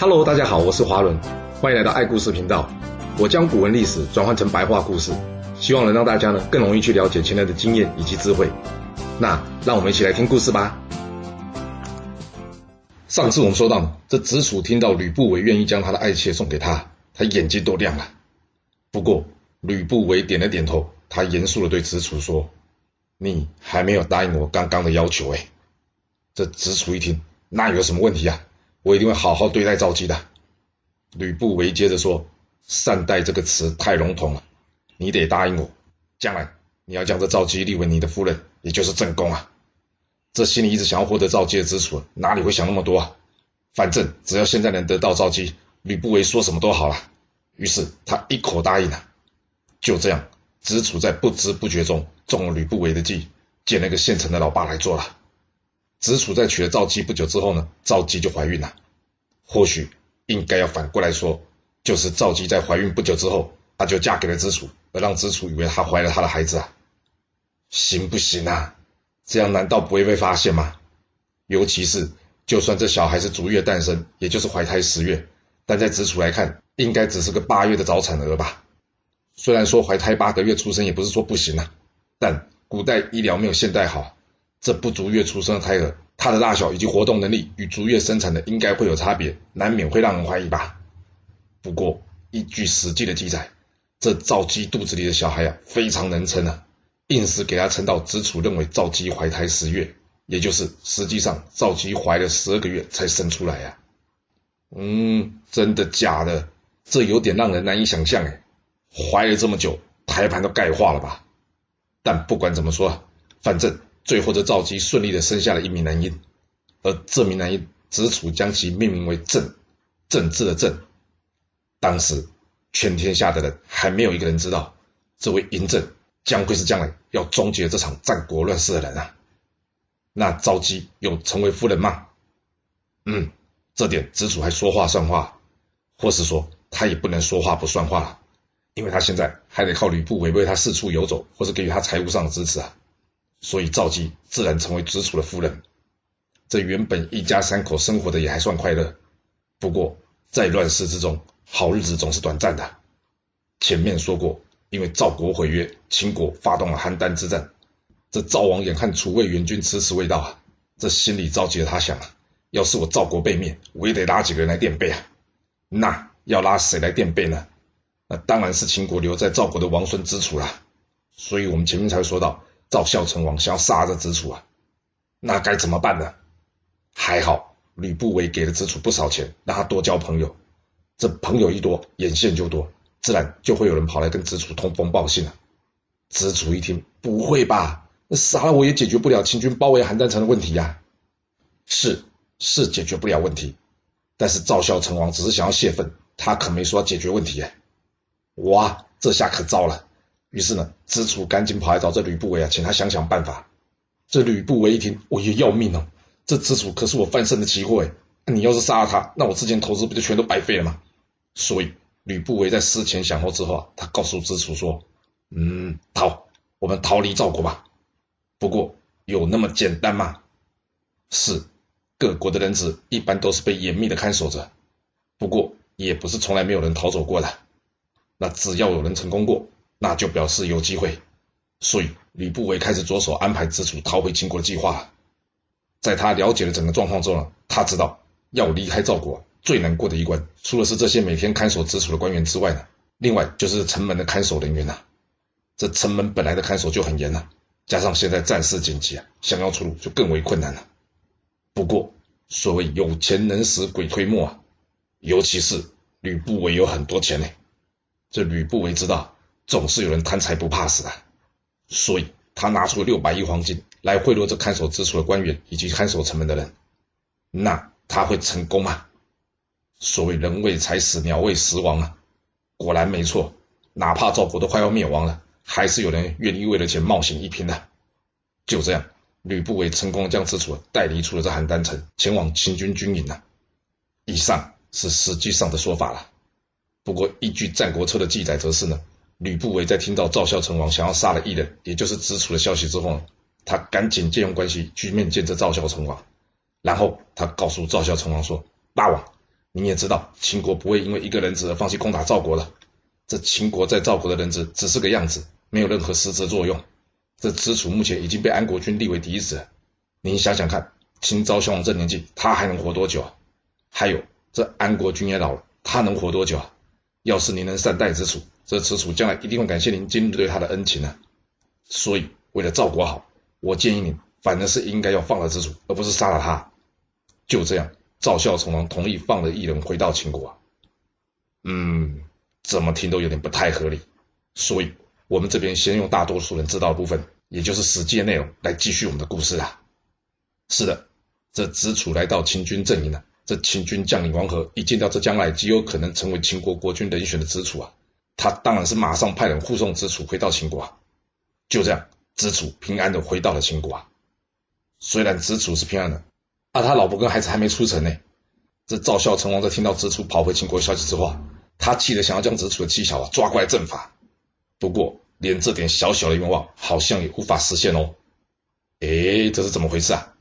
Hello，大家好，我是华伦，欢迎来到爱故事频道。我将古文历史转换成白话故事，希望能让大家呢更容易去了解前人的经验以及智慧。那让我们一起来听故事吧。上次我们说到，这子楚听到吕不韦愿意将他的爱妾送给他，他眼睛都亮了。不过吕不韦点了点头，他严肃的对子楚说：“你还没有答应我刚刚的要求哎。”这子楚一听，那有什么问题啊？我一定会好好对待赵姬的。吕不韦接着说：“善待这个词太笼统了，你得答应我，将来你要将这赵姬立为你的夫人，也就是正宫啊。”这心里一直想要获得赵姬的子楚，哪里会想那么多啊？反正只要现在能得到赵姬，吕不韦说什么都好了。于是他一口答应了。就这样，子楚在不知不觉中中了吕不韦的计，捡了个现成的老爸来做了。子楚在娶了赵姬不久之后呢，赵姬就怀孕了。或许应该要反过来说，就是赵姬在怀孕不久之后，她就嫁给了子楚，而让子楚以为她怀了他的孩子啊，行不行啊？这样难道不会被发现吗？尤其是就算这小孩是逐月诞生，也就是怀胎十月，但在子楚来看，应该只是个八月的早产儿吧？虽然说怀胎八个月出生也不是说不行啊，但古代医疗没有现代好。这不足月出生的胎儿，它的大小以及活动能力与足月生产的应该会有差别，难免会让人怀疑吧。不过依据史记的记载，这赵姬肚子里的小孩啊，非常能撑啊，硬是给他撑到子楚认为赵姬怀胎十月，也就是实际上赵姬怀了十二个月才生出来呀。嗯，真的假的？这有点让人难以想象哎，怀了这么久，胎盘都钙化了吧？但不管怎么说，反正。最后，这赵姬顺利的生下了一名男婴，而这名男婴子楚将其命名为政，政治的政。当时全天下的人还没有一个人知道，这位嬴政将会是将来要终结这场战国乱世的人啊。那赵姬有成为夫人吗？嗯，这点子楚还说话算话，或是说他也不能说话不算话了，因为他现在还得靠吕布韦为他四处游走，或是给予他财务上的支持啊。所以赵姬自然成为子楚的夫人。这原本一家三口生活的也还算快乐。不过在乱世之中，好日子总是短暂的。前面说过，因为赵国毁约，秦国发动了邯郸之战。这赵王眼看楚魏援军迟迟未到啊，这心里着急的他想啊，要是我赵国被灭，我也得拉几个人来垫背啊。那要拉谁来垫背呢？那当然是秦国留在赵国的王孙子楚啦。所以我们前面才会说到。赵孝成王想要杀这子楚啊，那该怎么办呢？还好吕不韦给了子楚不少钱，让他多交朋友。这朋友一多，眼线就多，自然就会有人跑来跟子楚通风报信了。子楚一听，不会吧？那杀了我也解决不了秦军包围邯郸城的问题呀。是是解决不了问题，但是赵孝成王只是想要泄愤，他可没说要解决问题哎。哇，这下可糟了。于是呢，子楚赶紧跑来找这吕不韦啊，请他想想办法。这吕不韦一听，我也要命哦！这子楚可是我翻身的机会，你要是杀了他，那我之前投资不就全都白费了吗？所以吕不韦在思前想后之后啊，他告诉子楚说：“嗯，逃，我们逃离赵国吧。不过有那么简单吗？是，各国的人质一般都是被严密的看守着，不过也不是从来没有人逃走过的。那只要有人成功过。”那就表示有机会，所以吕不韦开始着手安排子楚逃回秦国的计划。在他了解了整个状况之后呢，他知道要离开赵国最难过的一关，除了是这些每天看守子楚的官员之外呢，另外就是城门的看守人员呐。这城门本来的看守就很严了，加上现在战事紧急啊，想要出路就更为困难了。不过所谓有钱能使鬼推磨啊，尤其是吕不韦有很多钱呢，这吕不韦知道。总是有人贪财不怕死啊，所以他拿出了六百亿黄金来贿赂这看守子楚的官员以及看守城门的人。那他会成功吗？所谓人为财死，鸟为食亡啊！果然没错，哪怕赵国都快要灭亡了，还是有人愿意为了钱冒险一拼的。就这样，吕不韦成功将此楚带离出了这邯郸城，前往秦军军营了。以上是实际上的说法了。不过依据《战国策》的记载，则是呢。吕不韦在听到赵孝成王想要杀了异人，也就是子楚的消息之后，他赶紧借用关系去面见这赵孝成王，然后他告诉赵孝成王说：“大王，你也知道，秦国不会因为一个人质而放弃攻打赵国的。这秦国在赵国的人质只是个样子，没有任何实质作用。这子楚目前已经被安国君立为嫡子，您想想看，秦昭襄王这年纪，他还能活多久？还有，这安国君也老了，他能活多久？要是您能善待子楚，这子楚将来一定会感谢您今日对他的恩情呢。所以，为了赵国好，我建议您，反而是应该要放了子楚，而不是杀了他。就这样，赵孝成王同意放了异人回到秦国。嗯，怎么听都有点不太合理。所以，我们这边先用大多数人知道的部分，也就是史记的内容来继续我们的故事啊。是的，这子楚来到秦军阵营了。这秦军将领王和一见到这将来极有可能成为秦国国君人选的子楚啊，他当然是马上派人护送子楚回到秦国啊。就这样，子楚平安的回到了秦国啊。虽然子楚是平安的。啊，他老婆跟孩子还没出城呢。这赵孝成王在听到子楚跑回秦国消息之后啊，他气得想要将子楚的妻小啊抓过来正法。不过，连这点小小的愿望好像也无法实现哦。诶，这是怎么回事啊？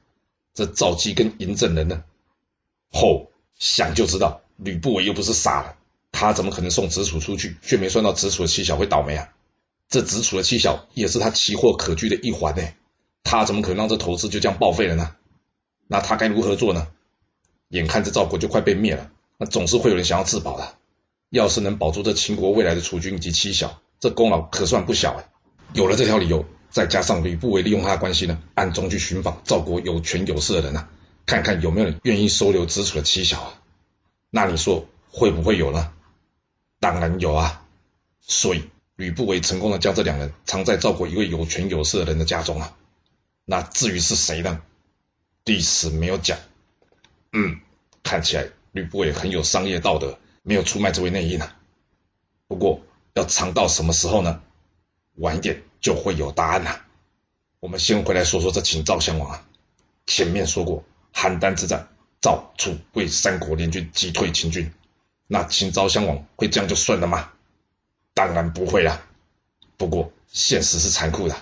这赵姬跟嬴政人呢？吼，想就知道，吕不韦又不是傻了，他怎么可能送子楚出去，却没算到子楚的妻小会倒霉啊？这子楚的妻小也是他奇货可居的一环呢，他怎么可能让这投资就这样报废了呢？那他该如何做呢？眼看着赵国就快被灭了，那总是会有人想要自保的。要是能保住这秦国未来的储军以及妻小，这功劳可算不小哎。有了这条理由，再加上吕不韦利用他的关系呢，暗中去寻访赵国有权有势的人啊，看看有没有人愿意收留子楚的妻小啊。那你说会不会有呢？当然有啊。所以吕不韦成功的将这两人藏在赵国一位有权有势的人的家中啊。那至于是谁呢？历史没有讲，嗯，看起来吕不韦很有商业道德，没有出卖这位内应啊。不过要藏到什么时候呢？晚一点就会有答案了。我们先回来说说这秦赵襄王啊。前面说过，邯郸之战，赵楚魏三国联军击退秦军，那秦昭襄王会这样就算了吗？当然不会啦。不过现实是残酷的，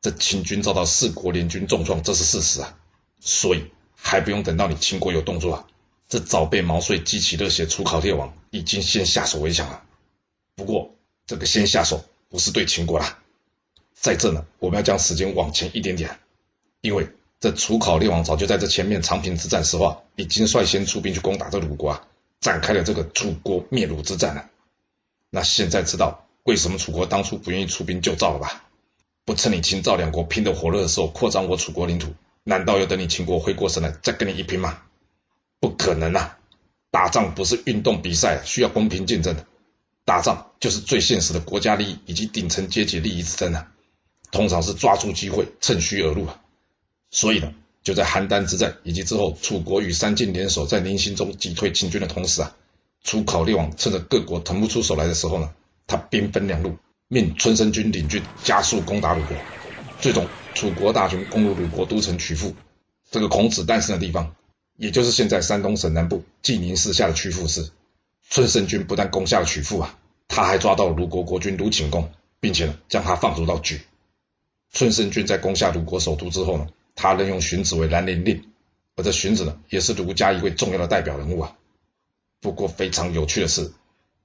这秦军遭到四国联军重创，这是事实啊。所以还不用等到你秦国有动作啊，这早被毛遂激起热血楚考烈王已经先下手为强了。不过这个先下手不是对秦国啦，在这呢，我们要将时间往前一点点，因为这楚考烈王早就在这前面长平之战时候啊，已经率先出兵去攻打这鲁国啊，展开了这个楚国灭鲁之战了。那现在知道为什么楚国当初不愿意出兵救赵了吧？不趁你秦赵两国拼得火热的时候扩张我楚国领土。难道要等你秦国回过神来再跟你一拼吗？不可能啊！打仗不是运动比赛，需要公平竞争的。打仗就是最现实的国家利益以及顶层阶级利益之争啊！通常是抓住机会，趁虚而入啊！所以呢，就在邯郸之战以及之后，楚国与三晋联手在临洨中击退秦军的同时啊，楚考烈王趁着各国腾不出手来的时候呢，他兵分两路，命春申君领军加速攻打鲁国，最终。楚国大军攻入鲁国都城曲阜，这个孔子诞生的地方，也就是现在山东省南部济宁市下的曲阜市。春申君不但攻下了曲阜啊，他还抓到了鲁国国君鲁景公，并且呢将他放逐到莒。春申君在攻下鲁国首都之后呢，他任用荀子为兰陵令，而这荀子呢也是儒家一位重要的代表人物啊。不过非常有趣的是，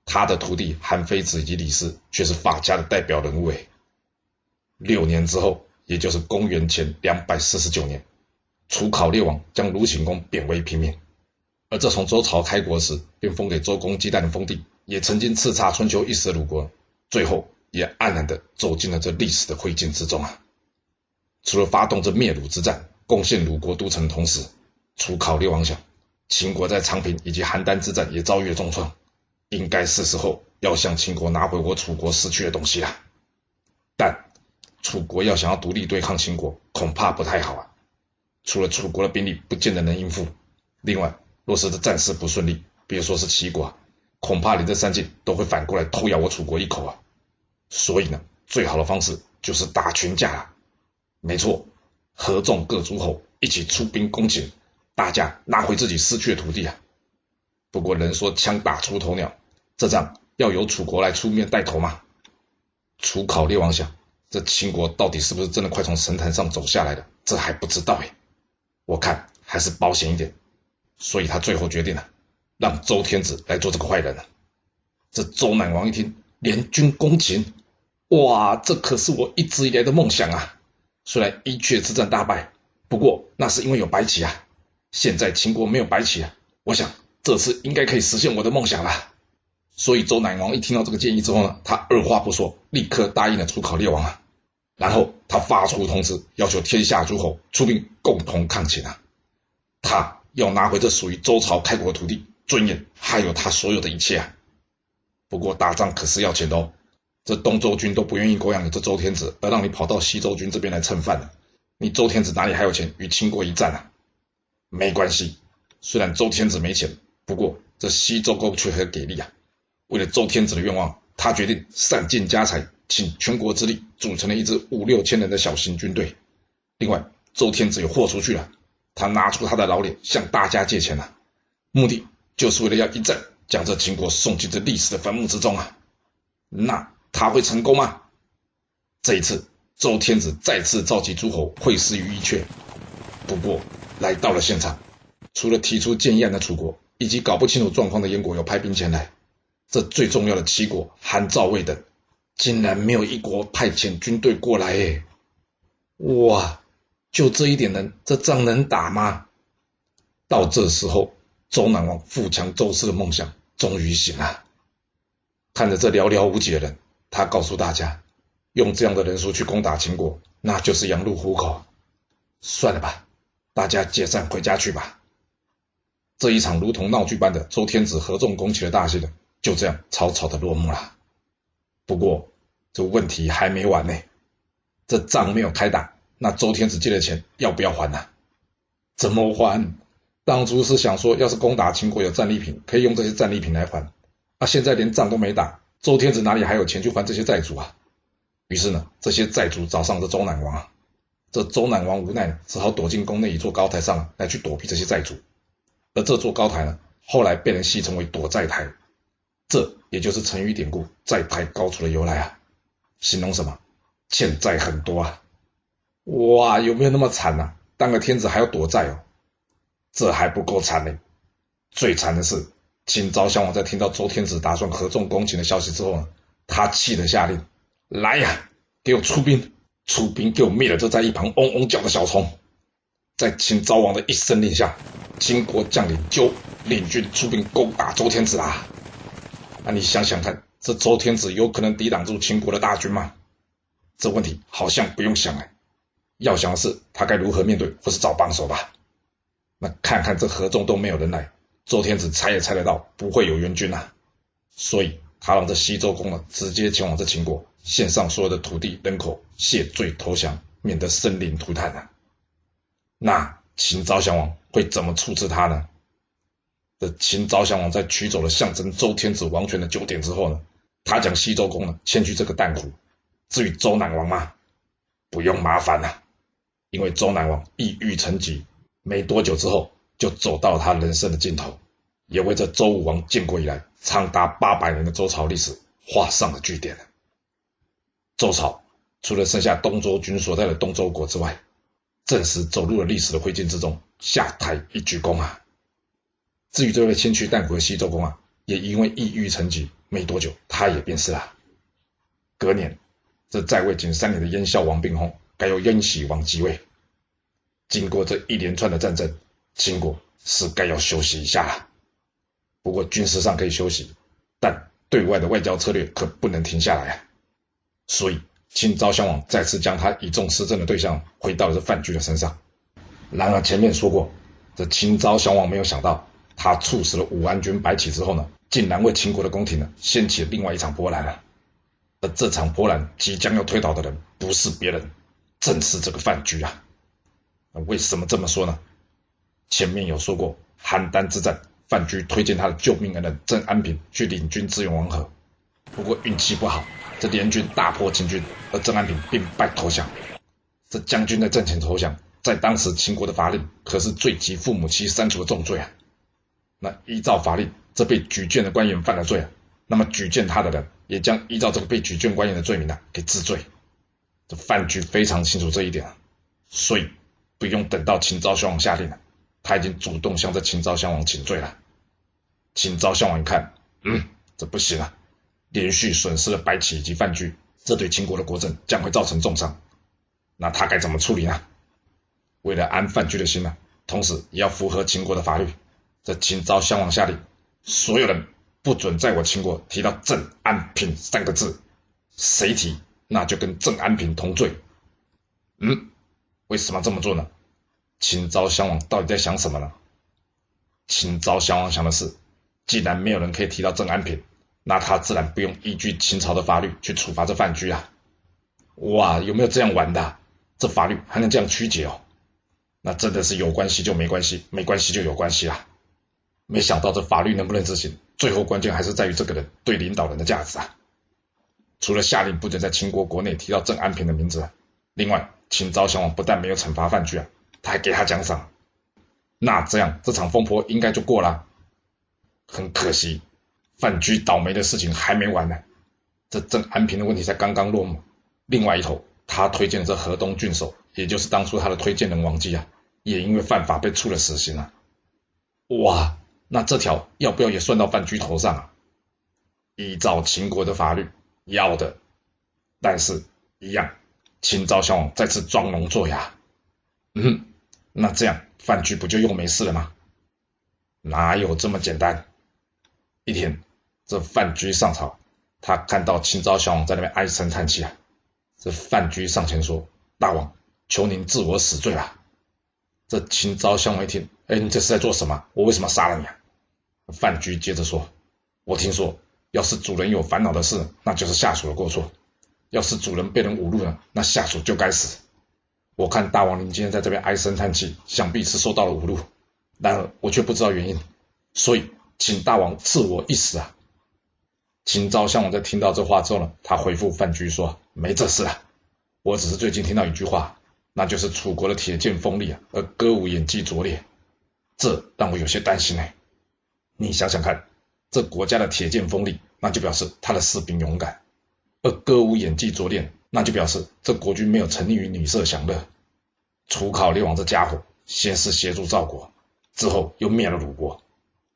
他的徒弟韩非子以及李斯却是法家的代表人物诶。六年之后。也就是公元前两百四十九年，楚考烈王将鲁顷公贬为平民，而这从周朝开国时便封给周公姬旦的封地，也曾经叱咤春秋一时的鲁国，最后也黯然的走进了这历史的灰烬之中啊！除了发动这灭鲁之战，攻陷鲁国都城的同时，楚考虑王想，秦国在长平以及邯郸之战也遭遇了重创，应该是时候要向秦国拿回我楚国失去的东西了，但。楚国要想要独立对抗秦国，恐怕不太好啊。除了楚国的兵力不见得能应付，另外若是这战事不顺利，别说是齐国啊，恐怕连这三晋都会反过来偷咬我楚国一口啊。所以呢，最好的方式就是打群架啊。没错，合纵各诸侯一起出兵攻秦，大家拿回自己失去的土地啊。不过人说枪打出头鸟，这仗要由楚国来出面带头吗？楚考烈王想。这秦国到底是不是真的快从神坛上走下来了？这还不知道哎。我看还是保险一点，所以他最后决定了，让周天子来做这个坏人。这周赧王一听，联军攻秦，哇，这可是我一直以来的梦想啊！虽然伊阙之战大败，不过那是因为有白起啊。现在秦国没有白起啊，我想这次应该可以实现我的梦想了。所以周赧王一听到这个建议之后呢，他二话不说，立刻答应了出考烈王啊。然后他发出通知，要求天下诸侯出兵共同抗秦啊。他要拿回这属于周朝开国的土地、尊严，还有他所有的一切啊。不过打仗可是要钱的哦，这东周军都不愿意供养你这周天子，而让你跑到西周军这边来蹭饭了。你周天子哪里还有钱与秦国一战啊？没关系，虽然周天子没钱，不过这西周公却很给力啊。为了周天子的愿望，他决定散尽家财，倾全国之力，组成了一支五六千人的小型军队。另外，周天子也豁出去了，他拿出他的老脸向大家借钱了，目的就是为了要一战。将这秦国送进这历史的坟墓之中啊！那他会成功吗？这一次，周天子再次召集诸侯会师于伊阙。不过，来到了现场，除了提出建议案的楚国，以及搞不清楚状况的燕国有派兵前来，这最重要的齐国、韩、赵、魏等，竟然没有一国派遣军队过来。哎，哇！就这一点人，这仗能打吗？到这时候。周南王富强周氏的梦想终于醒了。看着这寥寥无几的人，他告诉大家：用这样的人数去攻打秦国，那就是羊入虎口。算了吧，大家解散回家去吧。这一场如同闹剧般的周天子合纵攻秦的大戏呢，就这样草草的落幕了。不过这问题还没完呢，这仗没有开打，那周天子借的钱要不要还呢？怎么还？当初是想说，要是攻打秦国有战利品，可以用这些战利品来还。啊，现在连仗都没打，周天子哪里还有钱去还这些债主啊？于是呢，这些债主找上这周南王啊，这周南王无奈，只好躲进宫内一座高台上来去躲避这些债主。而这座高台呢，后来被人戏称为躲债台，这也就是成语典故“债台高处”的由来啊，形容什么？欠债很多啊！哇，有没有那么惨啊？当个天子还要躲债哦？这还不够惨呢，最惨的是秦昭襄王在听到周天子打算合纵攻秦的消息之后呢，他气得下令：“来呀，给我出兵！出兵给我灭了这在一旁嗡嗡叫的小虫！”在秦昭王的一声令下，秦国将领就领军出兵攻打周天子啊！那你想想看，这周天子有可能抵挡住秦国的大军吗？这问题好像不用想哎，要想的是他该如何面对或是找帮手吧。那看看这合纵都没有人来，周天子猜也猜得到不会有援军呐、所以他让这西周公呢直接前往这秦国，献上所有的土地人口，谢罪投降，免得生灵涂炭啊。那秦昭襄王会怎么处置他呢？这秦昭襄王在取走了象征周天子王权的九鼎之后呢，他将西周公呢迁去这个旦湖。至于周赧王嘛，不用麻烦了、因为周赧王抑郁成疾。没多久之后，就走到他人生的尽头，也为这周武王建国以来长达八百年的周朝历史画上了句点。周朝除了剩下东周军所在的东周国之外，正式走入了历史的灰烬之中，下台一鞠躬啊。至于这位迁去旦湖的西周公啊，也因为抑郁成疾，没多久他也病逝了。隔年，这在位仅三年的燕孝王病薨，改由燕喜王继位。经过这一连串的战争，秦国是该要休息一下了。不过军事上可以休息，但对外的外交策略可不能停下来啊。所以秦昭襄王再次将他倚重施政的对象回到了这范雎的身上。然而前面说过，这秦昭襄王没有想到，他处死了武安君白起之后呢，竟然为秦国的宫廷呢掀起了另外一场波澜啊。而这场波澜即将要推倒的人，不是别人，正是这个范雎啊。为什么这么说呢？前面有说过，邯郸之战，范雎推荐他的救命恩人郑安平去领军支援王和，不过运气不好，这联军大破秦军，而郑安平兵败投降。这将军在阵前投降，在当时秦国的法令可是罪及父母妻删除的重罪啊。那依照法令，这被举荐的官员犯了罪啊，那么举荐他的人也将依照这个被举荐官员的罪名呢给治罪。这范雎非常清楚这一点啊，所以。不用等到秦昭襄王下令了，他已经主动向这秦昭襄王请罪了。秦昭襄王一看，嗯，这不行啊，连续损失了白起以及范雎，这对秦国的国政将会造成重伤。那他该怎么处理呢？为了安范雎的心呢，同时也要符合秦国的法律，这秦昭襄王下令，所有人不准在我秦国提到郑安平三个字，谁提那就跟郑安平同罪。嗯，为什么这么做呢？秦昭襄王到底在想什么呢？秦昭襄王想的是，既然没有人可以提到郑安平，那他自然不用依据秦朝的法律去处罚这范雎啊。哇，有没有这样玩的？这法律还能这样曲解哦？那真的是有关系就没关系，没关系就有关系啊！没想到这法律能不能执行，最后关键还是在于这个人对领导人的价值啊。除了下令不准在秦国国内提到郑安平的名字，另外。秦昭襄王不但没有惩罚范雎啊，他还给他奖赏。那这样这场风波应该就过了。很可惜，范雎倒霉的事情还没完呢。这郑安平的问题才刚刚落幕。另外一头，他推荐这河东郡守，也就是当初他的推荐人王姬啊，也因为犯法被处了死刑啊。哇，那这条要不要也算到范雎头上啊？依照秦国的法律，要的。但是，一样。秦昭襄王再次装聋作哑，嗯，那这样范雎不就又没事了吗？哪有这么简单？一天，这范雎上朝，他看到秦昭襄王在那边唉声叹气啊。这范雎上前说：“大王，求您治我死罪啊！”这秦昭襄王一听，哎，你这是在做什么？我为什么杀了你啊？范雎接着说：“我听说，要是主人有烦恼的事，那就是下属的过错。”要是主人被人侮辱了，那下属就该死。我看大王您今天在这边唉声叹气，想必是受到了侮辱，然而我却不知道原因，所以请大王赐我一死啊！秦昭襄王在听到这话之后呢，他回复范雎说：“没这事啊，我只是最近听到一句话，那就是楚国的铁剑锋利啊，而歌舞演技拙劣，这让我有些担心呢。你想想看，这国家的铁剑锋利，那就表示他的士兵勇敢。”而歌舞演技拙劣，那就表示这国君没有沉溺于女色享乐。楚考烈王这家伙，先是协助赵国，之后又灭了鲁国。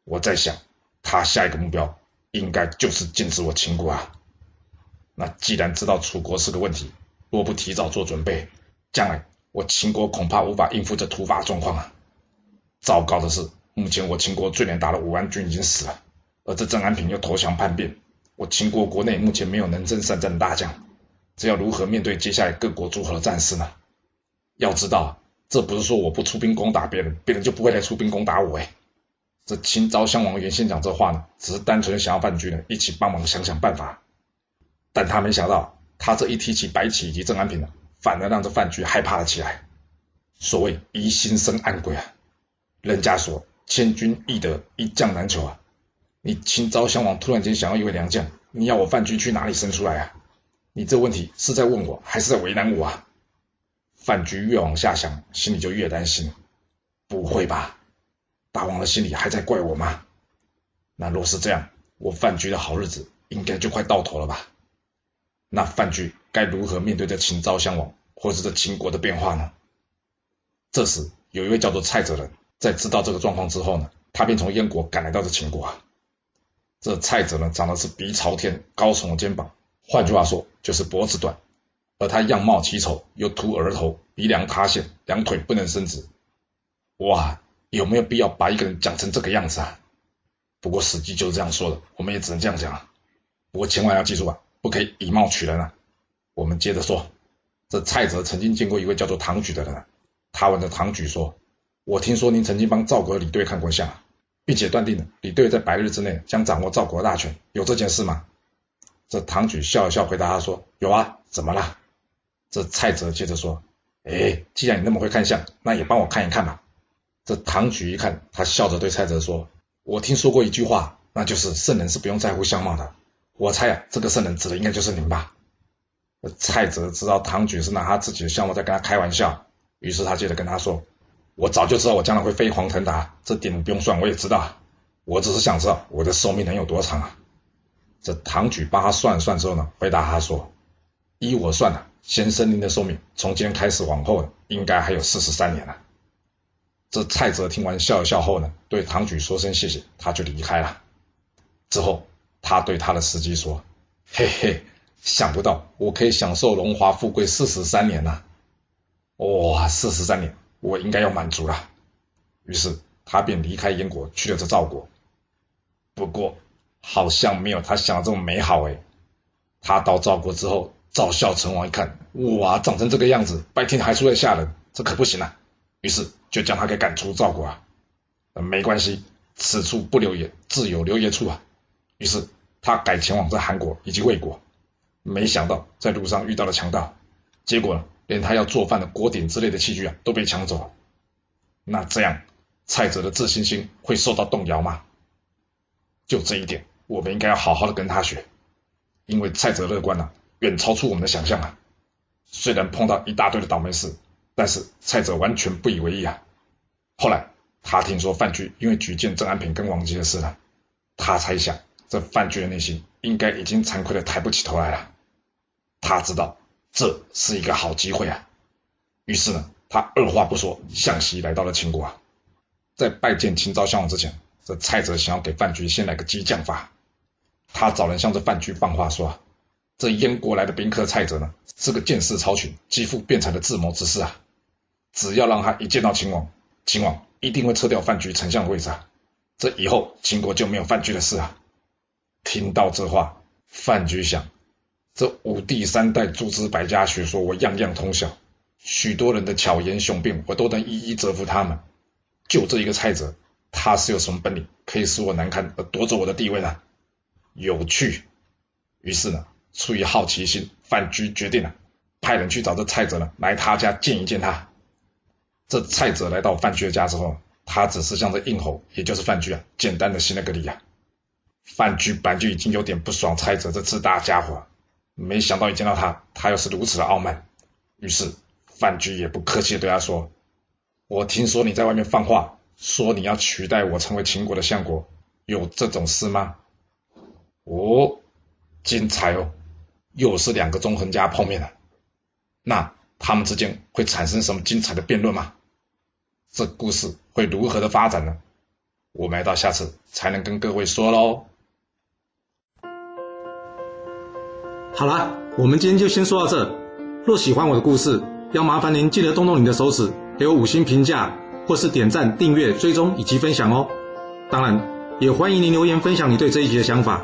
我在想，他下一个目标应该就是禁止我秦国啊。那既然知道楚国是个问题，若不提早做准备，将来我秦国恐怕无法应付这突发状况啊。糟糕的是，目前我秦国最能打的武安君已经死了，而这郑安平又投降叛变。我秦国国内目前没有能征善战的大将，这要如何面对接下来各国诸侯的战事呢？要知道，这不是说我不出兵攻打别人，别人就不会来出兵攻打我哎。这秦昭襄王原先讲这话呢，只是单纯想要范雎呢一起帮忙想想办法，但他没想到，他这一提起白起以及郑安平呢，反而让这范雎害怕了起来。所谓疑心生暗鬼啊，人家说千军易得，一将难求啊。你秦昭襄王突然间想要一位良将，你要我范雎去哪里生出来啊？你这问题是在问我，还是在为难我啊？范雎越往下想，心里就越担心。不会吧？大王的心里还在怪我吗？那若是这样，我范雎的好日子应该就快到头了吧？那范雎该如何面对这秦昭襄王，或是这秦国的变化呢？这时，有一位叫做蔡泽人，在知道这个状况之后呢，他便从燕国赶来到这秦国啊。这蔡泽呢，长得是鼻朝天，高耸的肩膀，换句话说就是脖子短，而他样貌奇丑，又秃额头，鼻梁塌陷，两腿不能伸直。哇，有没有必要把一个人讲成这个样子啊？不过史记就是这样说的，我们也只能这样讲啊。不过千万要记住啊，不可以以貌取人啊。我们接着说，这蔡泽曾经见过一位叫做唐举的人，他问着唐举说：“我听说您曾经帮赵国李队看过相。”并且断定了李队在百日之内将掌握赵国大权，有这件事吗？这唐举笑了笑，回答他说：“有啊，怎么了？”这蔡泽接着说：“哎，既然你那么会看相，那也帮我看一看吧。”这唐举一看，他笑着对蔡泽说：“我听说过一句话，那就是圣人是不用在乎相貌的。我猜啊，这个圣人指的应该就是您吧？”蔡泽知道唐举是拿他自己的相貌在跟他开玩笑，于是他接着跟他说。我早就知道我将来会飞黄腾达，这点不用算，我也知道。我只是想知道我的寿命能有多长啊？这唐举帮他算了算之后呢，回答他说：“依我算呢，先生您的寿命从今天开始往后呢应该还有四十三年了。”这蔡泽听完笑了笑后呢，对唐举说声谢谢，他就离开了。之后，他对他的司机说：“嘿嘿，想不到我可以享受荣华富贵四十三年呐、哇，四十三年，我应该要满足了。”于是他便离开燕国，去了这赵国。不过，好像没有他想的这么美好诶。他到赵国之后，赵孝成王一看，哇，长成这个样子，白天还出来吓人，这可不行啊！于是就将他给赶出赵国啊。没关系，此处不留爷，自有留爷处啊。于是他改前往这韩国以及魏国，没想到在路上遇到了强盗，结果呢，连他要做饭的锅鼎之类的器具啊都被抢走了。那这样蔡泽的自信心会受到动摇吗？就这一点，我们应该要好好的跟他学，因为蔡泽乐观啊，远超出我们的想象啊。虽然碰到一大堆的倒霉事，但是蔡泽完全不以为意啊。后来他听说范雎因为举荐郑安平跟王吉的事了，他猜想。这范雎的内心应该已经惭愧的抬不起头来了。他知道这是一个好机会啊，于是呢，他二话不说，向西来到了秦国啊。在拜见秦昭襄王之前，这蔡泽想要给范雎先来个激将法。他找人向这范雎放话说：“这燕国来的宾客蔡泽呢，是个见识超群、极富辩才的智谋之士啊。只要让他一见到秦王，秦王一定会撤掉范雎丞相的位置啊。这以后秦国就没有范雎的事啊。”听到这话，范雎想：这五帝三代诸子百家学说，我样样通晓；许多人的巧言雄辩，我都能一一折服他们。就这一个蔡泽，他是有什么本领，可以使我难堪而夺走我的地位呢？有趣。于是呢，出于好奇心，范雎决定了派人去找这蔡泽呢，来他家见一见他。这蔡泽来到范雎的家之后，他只是向着应侯，也就是范雎啊，简单的行了个礼啊。范雎本来就已经有点不爽蔡泽这自大家伙，没想到一见到他，他又是如此的傲慢。于是范雎也不客气的对他说：“我听说你在外面放话，说你要取代我成为秦国的相国，有这种事吗？”哦，精彩哦，又是两个纵横家碰面了。那他们之间会产生什么精彩的辩论吗？这故事会如何的发展呢？我们要到下次才能跟各位说喽。好啦，我们今天就先说到这。若喜欢我的故事，要麻烦您记得动动你的手指，给我五星评价，或是点赞、订阅、追踪以及分享哦。当然，也欢迎您留言分享你对这一集的想法，